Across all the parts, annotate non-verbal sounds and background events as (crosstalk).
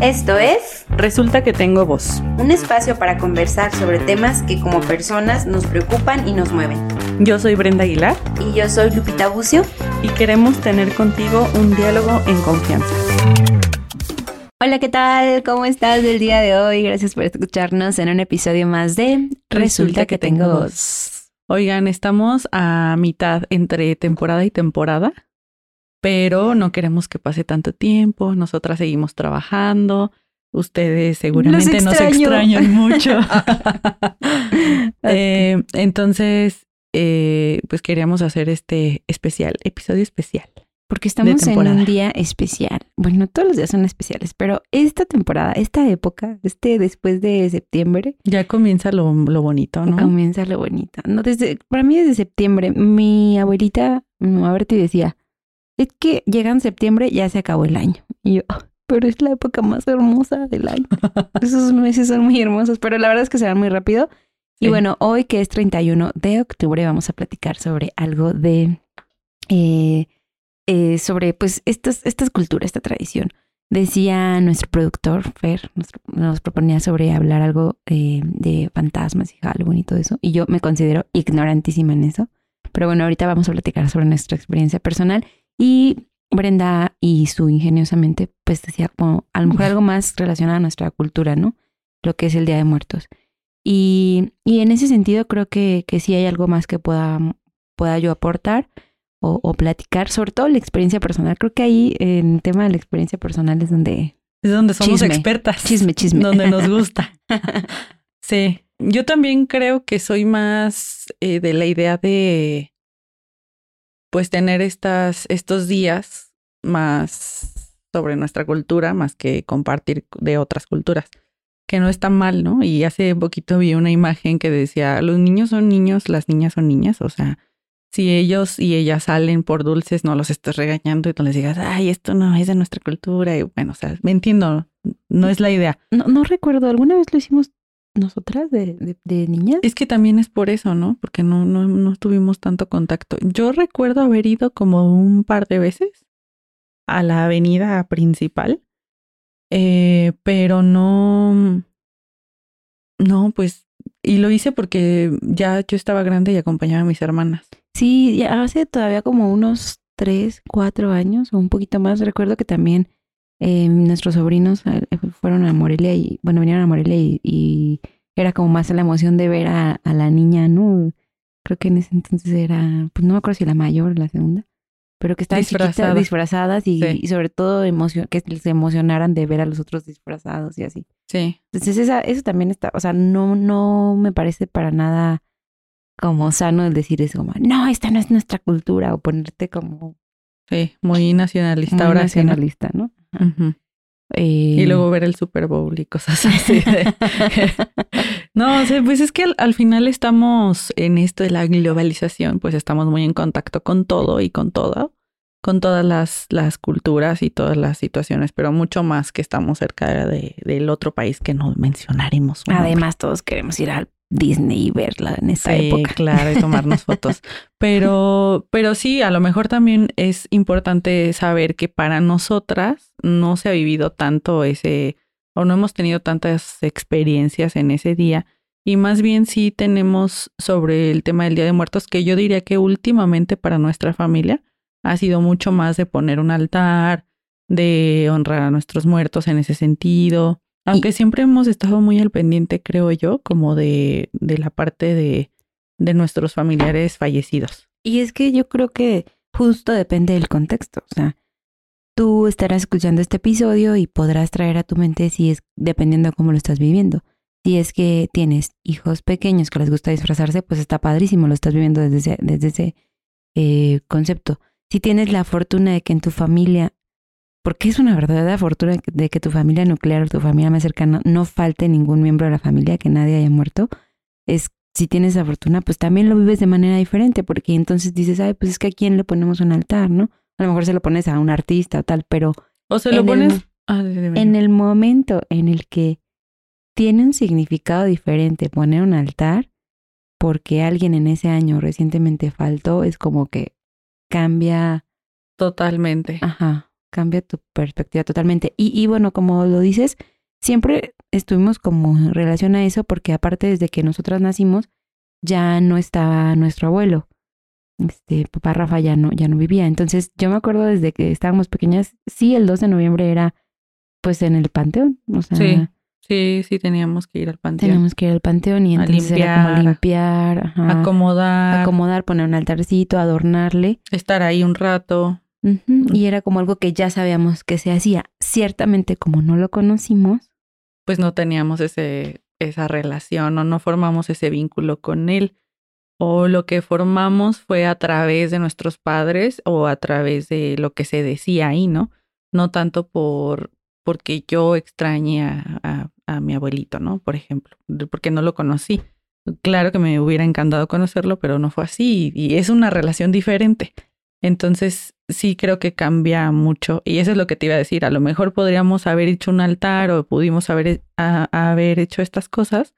Esto es Resulta que tengo voz. un espacio para conversar sobre temas que como personas nos preocupan y nos mueven. Yo soy Brenda Aguilar Y yo soy Lupita Bucio. y queremos tener contigo un diálogo en confianza. Hola, ¿qué tal? ¿Cómo estás del día de hoy? Gracias por escucharnos en un episodio más de Resulta que tengo voz. Oigan, estamos a mitad entre temporada y temporada, pero no queremos que pase tanto tiempo. Nosotras seguimos trabajando. Ustedes seguramente nos, extrañan mucho. (laughs) (laughs) Eh, entonces, eh, pues queríamos hacer este especial, episodio especial. Porque estamos en un día especial. Bueno, todos los días son especiales, pero esta temporada, esta época, este después de septiembre, Ya comienza lo, lo bonito, ¿no? comienza lo bonito. No, desde, para mí desde septiembre, mi abuelita, mi mamá Berti decía, es que llega en septiembre, ya se acabó el año. Y yo, "Ah, pero es la época más hermosa del año. (laughs) Esos meses son muy hermosos, pero la verdad es que se van muy rápido. Y bueno, hoy que es 31 de octubre vamos a platicar sobre algo de, eh, eh, sobre pues estas, estas culturas, esta tradición. Decía nuestro productor, Fer, nos, nos proponía sobre hablar algo eh, de fantasmas y Halloween y todo eso. Y yo me considero ignorantísima en eso. Pero bueno, ahorita vamos a platicar sobre nuestra experiencia personal. Y Brenda y su ingeniosamente, pues decía como a lo mejor algo más relacionado a nuestra cultura, ¿no? Lo que es el Día de Muertos. Y, y en ese sentido creo que, que sí hay algo más que pueda, pueda yo aportar o, o platicar, sobre todo la experiencia personal. Creo que ahí en el tema de la experiencia personal es donde... Es donde somos Chisme. expertas. Chisme, chisme. (laughs) Donde nos gusta. (laughs) Sí. Yo también creo que soy más eh, de la idea de pues tener estas, estos días más sobre nuestra cultura, más que compartir de otras culturas. Que no está mal, ¿no? Y hace poquito vi una imagen que decía, los niños son niños, las niñas son niñas. O sea, si ellos y ellas salen por dulces, no los estés regañando y no les digas, ay, esto no es de nuestra cultura. Y bueno, o sea, me entiendo, no es la idea. No, no recuerdo, ¿alguna vez lo hicimos nosotras de, de, de niñas? Es que también es por eso, ¿no? Porque no, no, no tuvimos tanto contacto. Yo recuerdo haber ido como un par de veces a la avenida principal, eh, pero no, no, pues, y lo hice porque ya yo estaba grande y acompañaba a mis hermanas. Sí, ya hace todavía como unos tres, cuatro años o un poquito más. Recuerdo que también eh, nuestros sobrinos eh, fueron a Morelia y, bueno, vinieron a Morelia y, y era como más la emoción de ver a, a la niña, ¿no? Creo que en ese entonces era, pues no me acuerdo si la mayor o la segunda, pero que estaban Disfrazada. chiquitas, disfrazadas y, Sí. y sobre todo emocio- que se emocionaran de ver a los otros disfrazados y así. Sí, Entonces esa, eso también está, o sea, no, no me parece para nada como sano el decir eso, como, no, esta no es nuestra cultura, o ponerte como sí, muy nacionalista muy ahora sí, ¿no? Ujú. Eh, Y luego ver el Super Bowl y cosas (laughs) así. de- (laughs) no, o sea, pues es que al, al final estamos en esto de la globalización, pues estamos muy en contacto con todo y con todo, con todas las, las culturas y todas las situaciones, pero mucho más que estamos cerca de, del otro país que no mencionaremos. nombre. además todos queremos ir al Disney y verla en esa Sí, época. claro, y tomarnos (laughs) fotos. Pero, pero sí, a lo mejor también es importante saber que para nosotras no se ha vivido tanto ese, o no hemos tenido tantas experiencias en ese día. Y más bien sí tenemos sobre el tema del Día de Muertos, que yo diría que últimamente para nuestra familia ha sido mucho más de poner un altar, de honrar a nuestros muertos en ese sentido. Aunque siempre hemos estado muy al pendiente, creo yo, como de, de la parte de, de nuestros familiares fallecidos. Y es que yo creo que justo depende del contexto, o sea, tú estarás escuchando este episodio y podrás traer a tu mente si es dependiendo de cómo lo estás viviendo. Si es que tienes hijos pequeños que les gusta disfrazarse, pues está padrísimo, lo estás viviendo desde ese, desde ese eh, concepto. Si tienes la fortuna de que en tu familia, porque es una verdadera fortuna de que tu familia nuclear o tu familia más cercana no falte ningún miembro de la familia, que nadie haya muerto, es si tienes esa fortuna, pues también lo vives de manera diferente, porque entonces dices, ay, pues es que a quién le ponemos un altar, ¿no? A lo mejor se lo pones a un artista o tal, pero O se lo pones. Ah, en el momento en el que tiene un significado diferente poner un altar, porque alguien en ese año recientemente faltó, es como que cambia, Totalmente. ajá, cambia tu perspectiva totalmente. Y, y bueno, como lo dices, siempre estuvimos como en relación a eso porque aparte desde que nosotras nacimos ya no estaba nuestro abuelo. Este, papá Rafa ya no, ya no vivía. Entonces yo me acuerdo desde que estábamos pequeñas, sí, el 2 de noviembre era pues en el panteón. O sea, Sí, sí, sí teníamos que ir al panteón. teníamos que ir al panteón y entonces era como limpiar, limpiar, ajá, Acomodar, acomodar, poner un altarcito, adornarle. estar ahí un rato. Y era como algo que ya sabíamos que se hacía. Ciertamente, como no lo conocimos, pues no teníamos ese, esa relación o no formamos ese vínculo con él. O lo que formamos fue a través de nuestros padres o a través de lo que se decía ahí, ¿no? No tanto por porque yo extrañé a, a- a mi abuelito, ¿no? Por ejemplo, porque no lo conocí. Claro que me hubiera encantado conocerlo, pero no fue así y es una relación diferente. Entonces, sí creo que cambia mucho. Y eso es lo que te iba a decir. A lo mejor podríamos haber hecho un altar o pudimos haber, haber hecho estas cosas,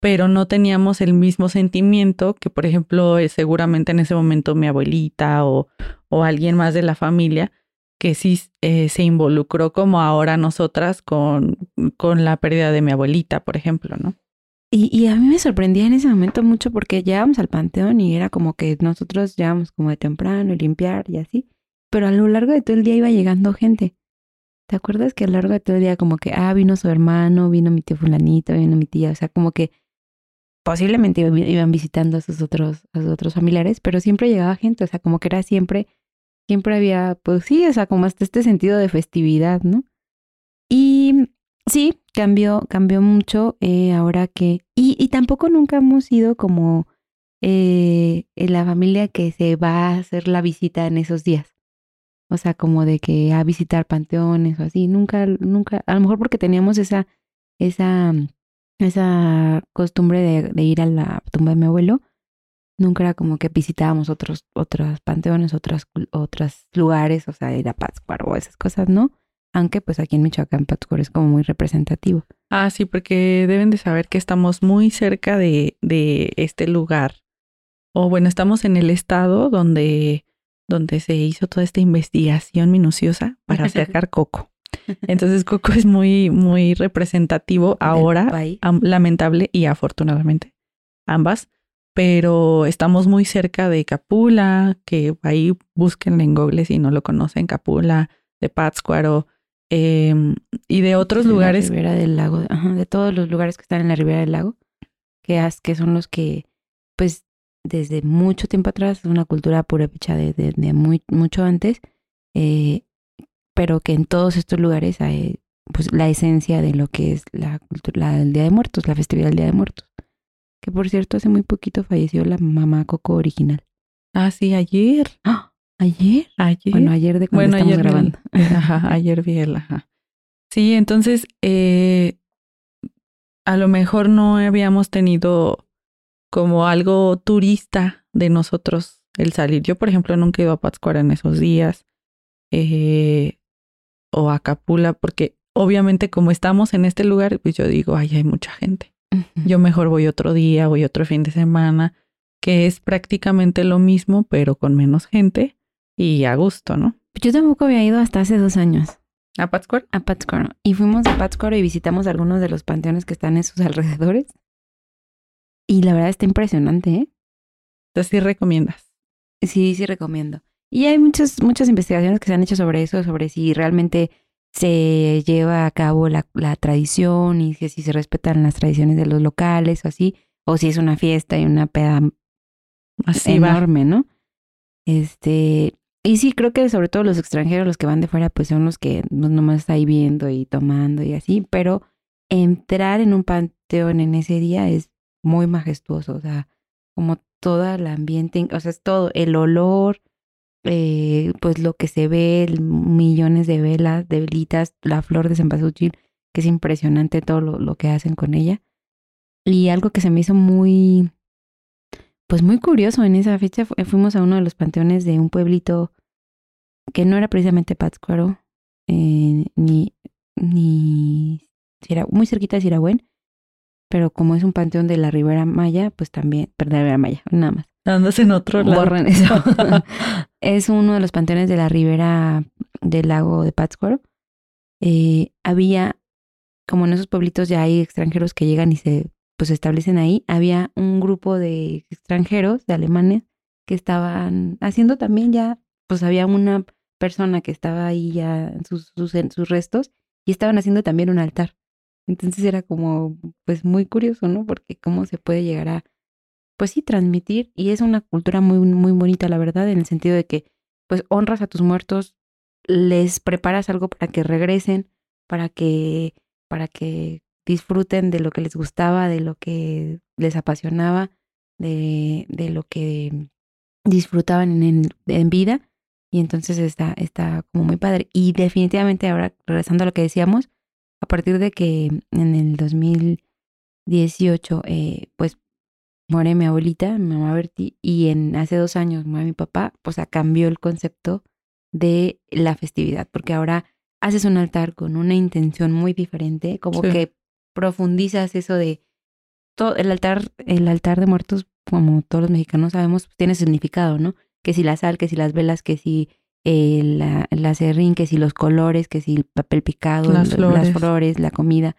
pero no teníamos el mismo sentimiento que, por ejemplo, eh, seguramente en ese momento mi abuelita o, o alguien más de la familia que sí eh, se involucró como ahora nosotras con, con la pérdida de mi abuelita, por ejemplo, ¿no? Y, a mí me sorprendía en ese momento mucho porque llegábamos al panteón y era como que nosotros llegábamos como de temprano y limpiar y así, pero a lo largo de todo el día iba llegando gente. ¿Te acuerdas que a lo largo de todo el día como que, ah, vino su hermano, vino mi tío fulanito, vino mi tía, o sea, como que posiblemente iba- iban visitando a sus otros, a sus otros familiares, pero siempre llegaba gente, o sea, como que era siempre, siempre había, pues sí, o sea, como hasta este sentido de festividad, ¿no? Y sí, cambió, cambió mucho eh, ahora que, y, y tampoco nunca hemos sido como eh, en la familia que se va a hacer la visita en esos días. O sea, como de que a visitar panteones o así. Nunca, nunca, a lo mejor porque teníamos esa, esa, esa costumbre de, de ir a la tumba de mi abuelo. Nunca era como que visitábamos otros, otros panteones, otros, otros lugares, o sea, ir a o esas cosas, ¿no? Aunque pues aquí en Michoacán Pátzcuaro es como muy representativo. Ah, sí, porque deben de saber que estamos muy cerca de, de este lugar. O bueno, estamos en el estado donde, donde se hizo toda esta investigación minuciosa para (laughs) sacar coco. Entonces, coco es muy, muy representativo ahora, am- lamentable y afortunadamente, ambas. Pero estamos muy cerca de Capula, que ahí busquen en Google si no lo conocen, Capula, de Pátzcuaro, em, y de otros de la lugares ribera del lago, ajá, de todos los lugares que están en la ribera del lago, que, son los que, pues, desde mucho tiempo atrás, es una cultura purépecha de, de, de muy, mucho antes, eh, pero que en todos estos lugares hay, pues, la esencia de lo que es la cultura del Día de Muertos, la festividad del Día de Muertos. Que por cierto, hace muy poquito falleció la mamá Coco original. Ah, sí, ayer. ¡Ah! ¿Ayer? Ayer. Bueno, ayer de cuando Bueno, estamos ayer vi grabando. (laughs) Ajá, ayer vi el, ajá. Sí, entonces, eh, a lo mejor no habíamos tenido como algo turista de nosotros el salir. Yo, por ejemplo, nunca he ido a Pátzcuaro en esos días. eh, o a Capula, porque obviamente como estamos en este lugar, pues yo digo, ay, hay mucha gente. Yo mejor voy otro día, voy otro fin de semana, que es prácticamente lo mismo, pero con menos gente y a gusto, ¿no? Yo tampoco había ido hasta hace dos años. ¿A Pátzcuaro? a Pátzcuaro. Y fuimos a Pátzcuaro y visitamos algunos de los panteones que están en sus (laughs) alrededores. Y la verdad está impresionante, ¿eh? Entonces sí recomiendas. Sí, sí recomiendo. Y hay muchas, muchas investigaciones que se han hecho sobre eso, sobre si realmente se lleva a cabo la, la tradición y que si se respetan las tradiciones de los locales o así, o si es una fiesta y una peda Así va. enorme, ¿no? Este, y sí, creo que sobre todo los extranjeros, los que van de fuera, pues son los que no nomás está ahí viendo y tomando y así, pero entrar en un panteón en ese día es muy majestuoso, o sea, como todo el ambiente, o sea, es todo, el olor, eh, pues lo que se ve, millones de velas, de velitas, la flor de cempasúchil, que es impresionante todo lo, lo que hacen con ella. Y algo que se me hizo muy, pues muy curioso en esa fecha, fu- fuimos a uno de los panteones de un pueblito que no era precisamente Pátzcuaro, eh, ni, ni, muy cerquita de Siragüen, pero como es un panteón de la Ribera Maya, pues también, perdón, de la Ribera Maya, nada más. Andas en otro lado. Borren eso. (laughs) es uno de los panteones de la Ribera del lago de Pátzcuaro, eh, había, como en esos pueblitos ya hay extranjeros que llegan y se pues establecen ahí, había un grupo de extranjeros, de alemanes, que estaban haciendo también ya, pues había una persona que estaba ahí ya sus, sus, sus restos y estaban haciendo también un altar. Entonces era como, pues muy curioso, ¿no? Porque cómo se puede llegar a, pues sí, transmitir. Y es una cultura muy, muy bonita, la verdad, en el sentido de que, pues honras a tus muertos, les preparas algo para que regresen, para que, para que disfruten de lo que les gustaba, de lo que les apasionaba, de, de lo que disfrutaban en, en, vida. Y entonces está, está como muy padre. Y definitivamente ahora, regresando a lo que decíamos, a partir de que en el 2018, eh, pues muere mi abuelita, mi mamá Berti, y en hace dos años muere mi papá, pues cambió el concepto de la festividad, porque ahora haces un altar con una intención muy diferente, como que profundizas eso de todo el altar, el altar de muertos, como todos los mexicanos sabemos, tiene significado, ¿no? Que si la sal, que si las velas, que si eh, la, la serrín, que si los colores, que si el papel picado, las flores. las flores, la comida,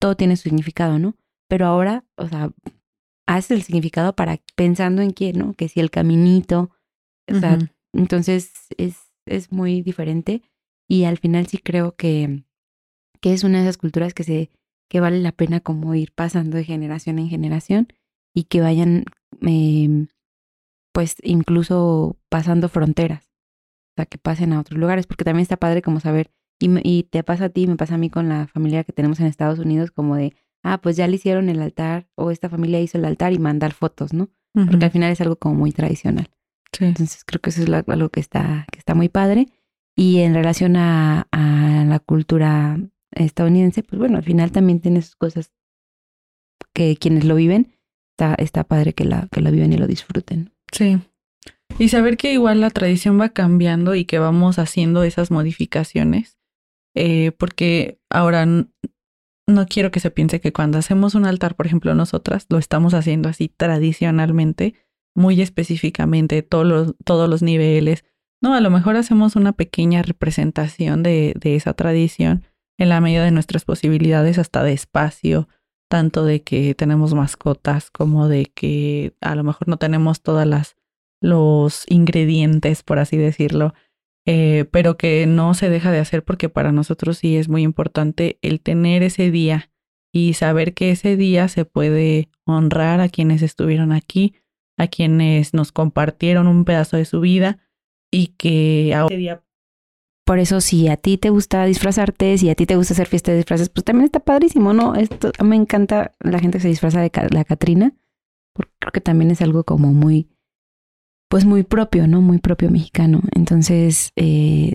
todo tiene su significado, ¿no? Pero ahora, o sea, haces el significado para pensando en quién, ¿no? Que si el caminito, o sea, entonces es, es muy diferente y al final sí creo que, que es una de esas culturas que se que vale la pena como ir pasando de generación en generación y que vayan, eh, pues incluso pasando fronteras, o sea, que pasen a otros lugares, porque también está padre como saber, y, y te pasa a ti, me pasa a mí con la familia que tenemos en Estados Unidos, como de, ah, pues ya le hicieron el altar, o esta familia hizo el altar y mandar fotos, ¿no? Porque al final es algo como muy tradicional. Sí. Entonces creo que eso es algo que está, que está muy padre. Y en relación a, a la cultura estadounidense, pues bueno, al final también tiene sus cosas que quienes lo viven, está, está padre que la, que la viven y lo disfruten. Sí. Y saber que igual la tradición va cambiando y que vamos haciendo esas modificaciones, eh, porque ahora no quiero que se piense que cuando hacemos un altar, por ejemplo, nosotras lo estamos haciendo así tradicionalmente, muy específicamente, todos los, todos los niveles. No, a lo mejor hacemos una pequeña representación de, de esa tradición en la medida de nuestras posibilidades, hasta de espacio, tanto de que tenemos mascotas como de que a lo mejor no tenemos todas las los ingredientes, por así decirlo, eh, pero que no se deja de hacer porque para nosotros sí es muy importante el tener ese día y saber que ese día se puede honrar a quienes estuvieron aquí, a quienes nos compartieron un pedazo de su vida y que día por eso, si a ti te gusta disfrazarte, si a ti te gusta hacer fiesta de disfraces, pues también está padrísimo, ¿no? Esto me encanta la gente que se disfraza de la Catrina, porque creo que también es algo como muy, pues muy propio, ¿no? Muy propio mexicano. Entonces, eh,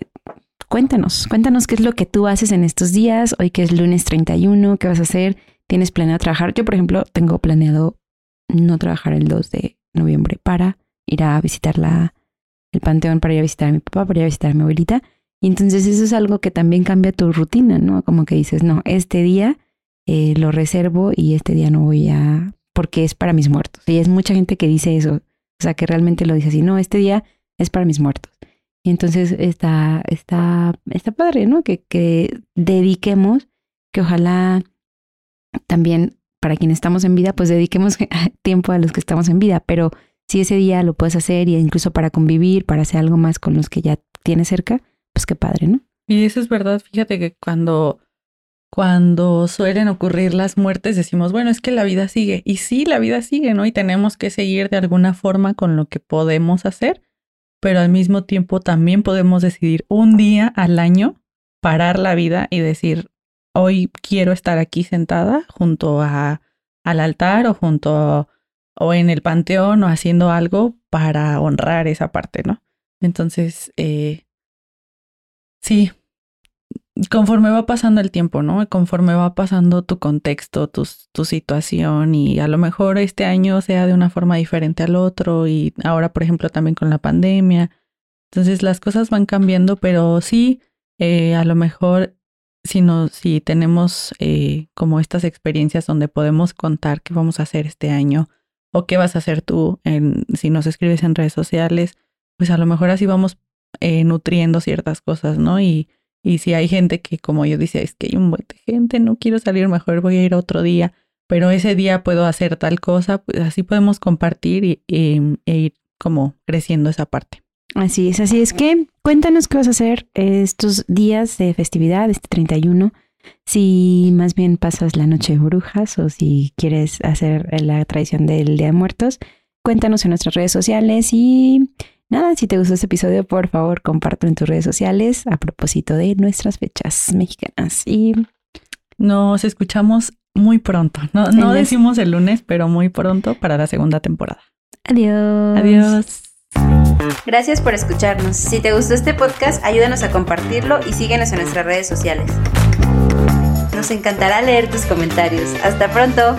cuéntanos, cuéntanos qué es lo que tú haces en estos días, hoy que es lunes 31, qué vas a hacer, tienes planeado trabajar. Yo, por ejemplo, tengo planeado no trabajar el 2 de noviembre para ir a visitar la, el panteón, para ir a visitar a mi papá, para ir a visitar a mi abuelita y entonces eso es algo que también cambia tu rutina, ¿no? Como que dices, no, este día eh, lo reservo y este día no voy a, porque es para mis muertos. Y es mucha gente que dice eso, o sea, que realmente lo dice así, no, este día es para mis muertos. Y entonces está, está, está padre, ¿no? Que, que dediquemos, que ojalá también para quienes estamos en vida, pues dediquemos (laughs) tiempo a los que estamos en vida, pero si ese día lo puedes hacer y incluso para convivir, para hacer algo más con los que ya tienes cerca, pues qué padre, ¿no? Y eso es verdad, fíjate que cuando, cuando suelen ocurrir las muertes decimos, bueno, es que la vida sigue. Y sí, la vida sigue, ¿no? Y tenemos que seguir de alguna forma con lo que podemos hacer, pero al mismo tiempo también podemos decidir un día al año parar la vida y decir, hoy quiero estar aquí sentada junto a, al altar o junto o en el panteón o haciendo algo para honrar esa parte, ¿no? Entonces, eh, Sí, conforme va pasando el tiempo, ¿no? Conforme va pasando tu contexto, tu, tu situación y a lo mejor este año sea de una forma diferente al otro y ahora, por ejemplo, también con la pandemia. Entonces las cosas van cambiando, pero sí, eh, a lo mejor si, no, si tenemos eh, como estas experiencias donde podemos contar qué vamos a hacer este año o qué vas a hacer tú en, si nos escribes en redes sociales, pues a lo mejor así vamos eh, nutriendo ciertas cosas, ¿no? Y, y si hay gente que, como yo decía, es que hay un buen de gente, no quiero salir, mejor voy a ir otro día, pero ese día puedo hacer tal cosa, pues así podemos compartir y, e ir como creciendo esa parte. Así es, así es que cuéntanos qué vas a hacer estos días de festividad, este 31. Si más bien pasas la noche de brujas o si quieres hacer la tradición del Día de Muertos, cuéntanos en nuestras redes sociales y nada, si te gustó este episodio, por favor, compártelo en tus redes sociales a propósito de nuestras fechas mexicanas. Y nos escuchamos muy pronto. No, no decimos el lunes, pero muy pronto para la segunda temporada. Adiós. Adiós. Gracias por escucharnos. Si te gustó este podcast, ayúdanos a compartirlo y síguenos en nuestras redes sociales. Nos encantará leer tus comentarios. Hasta pronto.